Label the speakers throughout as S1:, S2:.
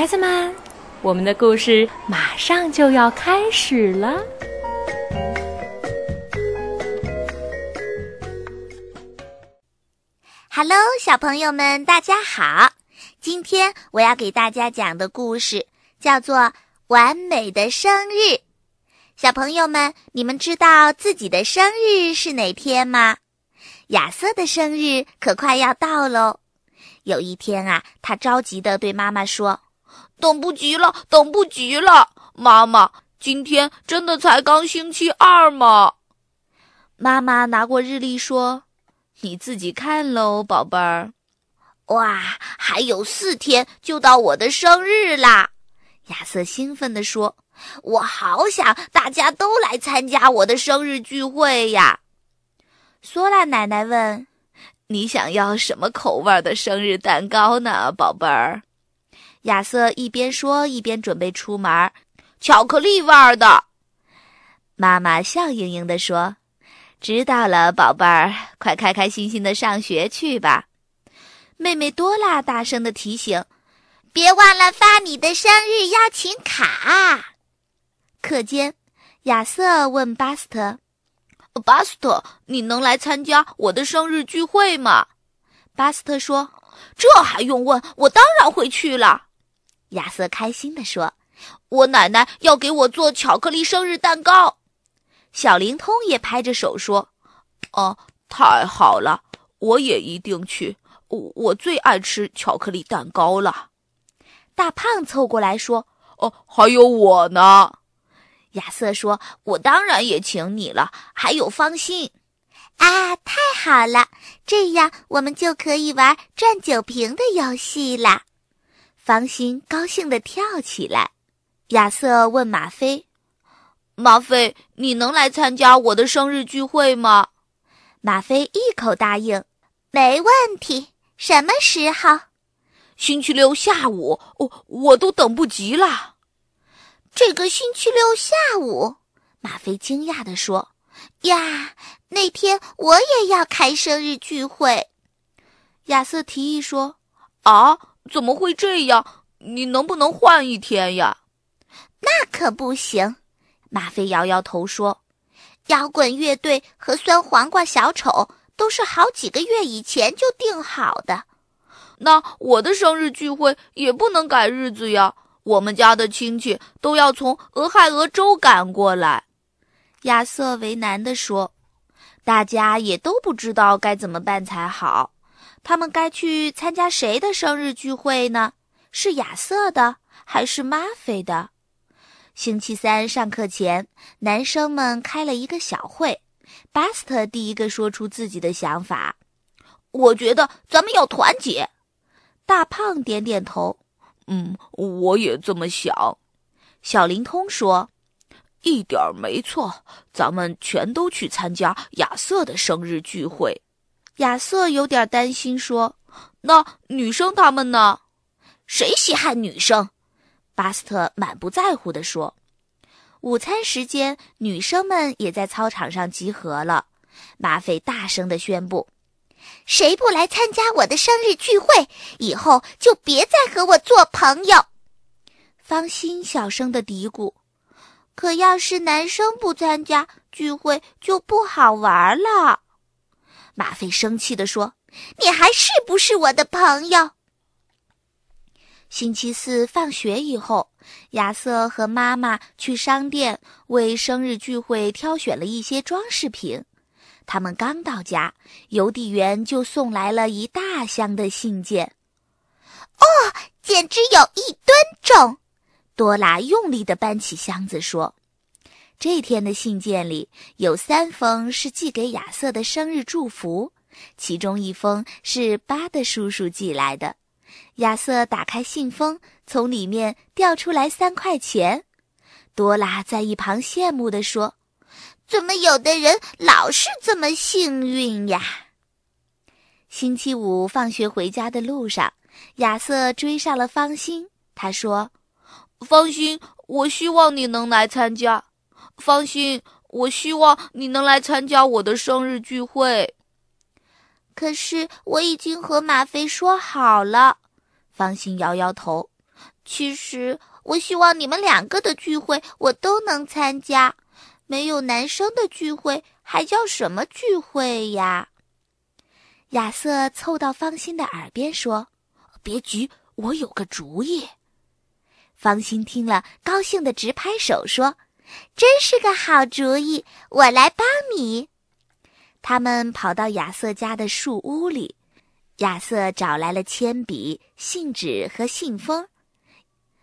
S1: 孩子们，我们的故事马上就要开始了。
S2: Hello，小朋友们，大家好！今天我要给大家讲的故事叫做《完美的生日》。小朋友们，你们知道自己的生日是哪天吗？亚瑟的生日可快要到喽。有一天啊，他着急的对妈妈说：“
S3: 等不及了，等不及了！妈妈，今天真的才刚星期二吗？”
S1: 妈妈拿过日历说：“你自己看喽，宝贝儿。”
S2: 哇，还有四天就到我的生日啦！亚瑟兴奋地说。我好想大家都来参加我的生日聚会呀！
S1: 索拉奶奶问：“你想要什么口味的生日蛋糕呢，宝贝儿？”亚瑟一边说一边准备出门。
S3: 巧克力味儿的。
S1: 妈妈笑盈盈地说：“知道了，宝贝儿，快开开心心的上学去吧。”妹妹多拉大声的提醒：“
S2: 别忘了发你的生日邀请卡。”
S1: 课间，亚瑟问巴斯特：“
S3: 巴斯特，你能来参加我的生日聚会吗？”
S1: 巴斯特说：“
S3: 这还用问？我当然会去了。”
S1: 亚瑟开心地说：“
S3: 我奶奶要给我做巧克力生日蛋糕。”
S1: 小灵通也拍着手说：“
S3: 哦，太好了，我也一定去。我我最爱吃巧克力蛋糕了。”
S1: 大胖凑过来说：“
S3: 哦，还有我呢。”
S2: 亚瑟说：“我当然也请你了，还有方心。”啊，太好了！这样我们就可以玩转酒瓶的游戏了。
S1: 方心高兴地跳起来。亚瑟问马飞：“
S3: 马飞，你能来参加我的生日聚会吗？”
S1: 马飞一口答应：“
S2: 没问题。什么时候？”“
S3: 星期六下午。”“我我都等不及了。”
S2: 这个星期六下午，马飞惊讶地说：“呀，那天我也要开生日聚会。”
S1: 亚瑟提议说：“
S3: 啊，怎么会这样？你能不能换一天呀？”“
S2: 那可不行。”马飞摇摇头说：“摇滚乐队和酸黄瓜小丑都是好几个月以前就定好的。
S3: 那我的生日聚会也不能改日子呀。”我们家的亲戚都要从俄亥俄州赶过来，
S1: 亚瑟为难地说：“大家也都不知道该怎么办才好。他们该去参加谁的生日聚会呢？是亚瑟的还是马菲的？”星期三上课前，男生们开了一个小会。巴斯特第一个说出自己的想法：“
S3: 我觉得咱们要团结。”
S1: 大胖点点头。
S3: 嗯，我也这么想。
S1: 小灵通说：“
S3: 一点没错，咱们全都去参加亚瑟的生日聚会。”
S1: 亚瑟有点担心说：“
S3: 那女生他们呢？
S2: 谁稀罕女生？”
S1: 巴斯特满不在乎地说。午餐时间，女生们也在操场上集合了。马菲大声地宣布。
S2: 谁不来参加我的生日聚会，以后就别再和我做朋友。
S1: 方心小声的嘀咕：“可要是男生不参加聚会，就不好玩了。”
S2: 马飞生气地说：“你还是不是我的朋友？”
S1: 星期四放学以后，亚瑟和妈妈去商店为生日聚会挑选了一些装饰品。他们刚到家，邮递员就送来了一大箱的信件。
S2: 哦，简直有一吨重！
S1: 多拉用力地搬起箱子说：“这天的信件里有三封是寄给亚瑟的生日祝福，其中一封是巴的叔叔寄来的。”亚瑟打开信封，从里面掉出来三块钱。多拉在一旁羡慕地说。
S2: 怎么有的人老是这么幸运呀？
S1: 星期五放学回家的路上，亚瑟追上了方心。他说：“
S3: 方心，我希望你能来参加。方心，我希望你能来参加我的生日聚会。”
S1: 可是我已经和马飞说好了。方心摇摇头：“
S2: 其实我希望你们两个的聚会我都能参加。没有男生的聚会还叫什么聚会呀？
S1: 亚瑟凑到方心的耳边说：“别急，我有个主意。”方心听了，高兴的直拍手说：“
S2: 真是个好主意，我来帮你。”
S1: 他们跑到亚瑟家的树屋里，亚瑟找来了铅笔、信纸和信封。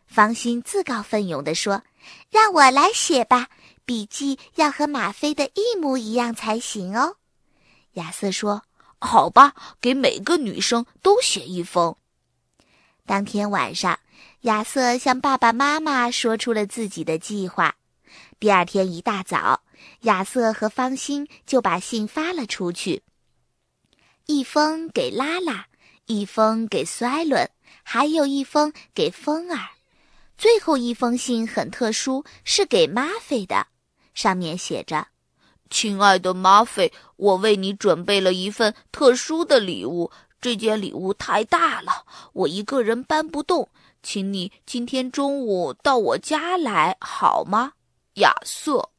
S1: 方心自告奋勇地说：“
S2: 让我来写吧。”笔记要和马飞的一模一样才行哦，
S3: 亚瑟说：“好吧，给每个女生都写一封。”
S1: 当天晚上，亚瑟向爸爸妈妈说出了自己的计划。第二天一大早，亚瑟和方心就把信发了出去，一封给拉拉，一封给衰伦，还有一封给风儿。最后一封信很特殊，是给马菲的。上面写着：“
S3: 亲爱的马菲，我为你准备了一份特殊的礼物。这件礼物太大了，我一个人搬不动，请你今天中午到我家来好吗？”亚瑟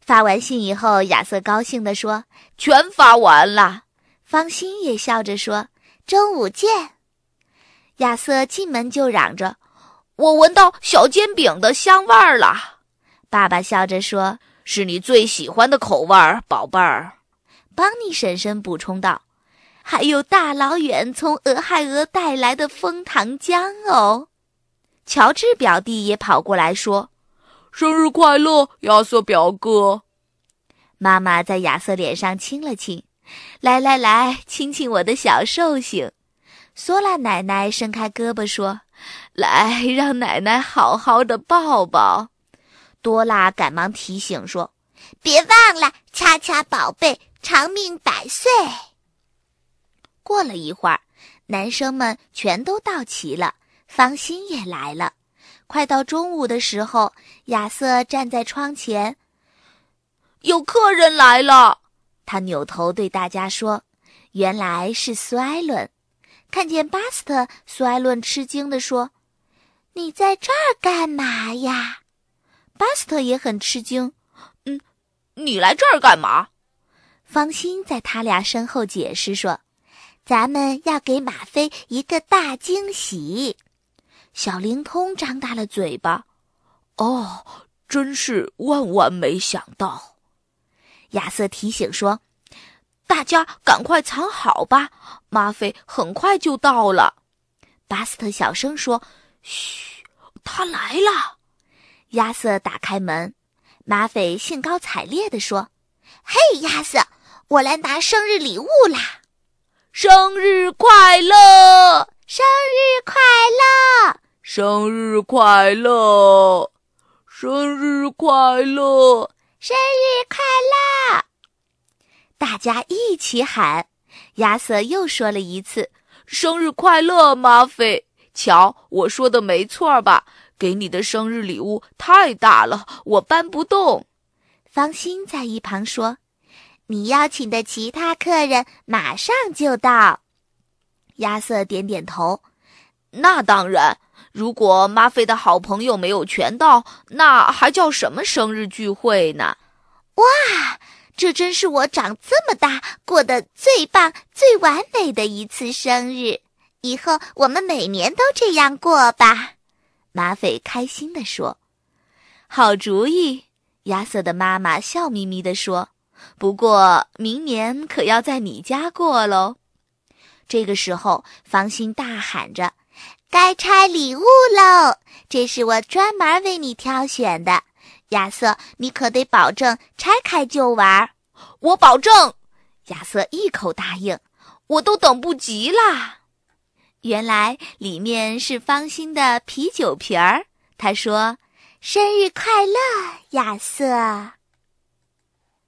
S1: 发完信以后，亚瑟高兴地说：“
S3: 全发完了。”
S1: 方心也笑着说：“
S2: 中午见。”
S1: 亚瑟进门就嚷着：“
S3: 我闻到小煎饼的香味儿了。”
S1: 爸爸笑着说：“
S3: 是你最喜欢的口味儿，宝贝儿。”
S1: 邦尼婶婶补充道：“还有大老远从俄亥俄带来的枫糖浆哦。”乔治表弟也跑过来说：“
S4: 生日快乐，亚瑟表哥！”
S1: 妈妈在亚瑟脸上亲了亲：“来来来，亲亲我的小寿星。”索拉奶奶伸开胳膊说：“来，让奶奶好好的抱抱。”多拉赶忙提醒说：“
S2: 别忘了，恰恰宝贝，长命百岁。”
S1: 过了一会儿，男生们全都到齐了，方心也来了。快到中午的时候，亚瑟站在窗前，
S3: 有客人来了。
S1: 他扭头对大家说：“原来是苏埃伦。”看见巴斯特，苏埃伦吃惊地说：“
S2: 你在这儿干嘛呀？”
S1: 巴斯特也很吃惊，
S3: 嗯，你来这儿干嘛？
S1: 方心在他俩身后解释说：“
S2: 咱们要给马飞一个大惊喜。”
S1: 小灵通张大了嘴巴，
S4: 哦，真是万万没想到。
S1: 亚瑟提醒说：“大家赶快藏好吧，马飞很快就到了。”巴斯特小声说：“
S3: 嘘，他来了。”
S1: 亚瑟打开门，马匪兴高采烈地说：“
S2: 嘿，亚瑟，我来拿生日礼物啦！
S3: 生日快乐！
S2: 生日快乐！
S4: 生日快乐！生日快乐！
S2: 生日快乐！”
S1: 大家一起喊。亚瑟又说了一次：“
S3: 生日快乐，马菲！瞧，我说的没错吧？”给你的生日礼物太大了，我搬不动。
S1: 芳心在一旁说：“
S2: 你邀请的其他客人马上就到。”
S1: 亚瑟点点头：“
S3: 那当然，如果马菲的好朋友没有全到，那还叫什么生日聚会呢？”
S2: 哇，这真是我长这么大过得最棒、最完美的一次生日！以后我们每年都这样过吧。
S1: 马匪开心地说：“好主意。”亚瑟的妈妈笑眯眯地说：“不过明年可要在你家过喽。”这个时候，芳心大喊着：“
S2: 该拆礼物喽！这是我专门为你挑选的，亚瑟，你可得保证拆开就玩。”
S3: 我保证。
S1: 亚瑟一口答应。
S3: 我都等不及啦。
S1: 原来里面是方心的啤酒瓶儿。他说：“
S2: 生日快乐，亚瑟。”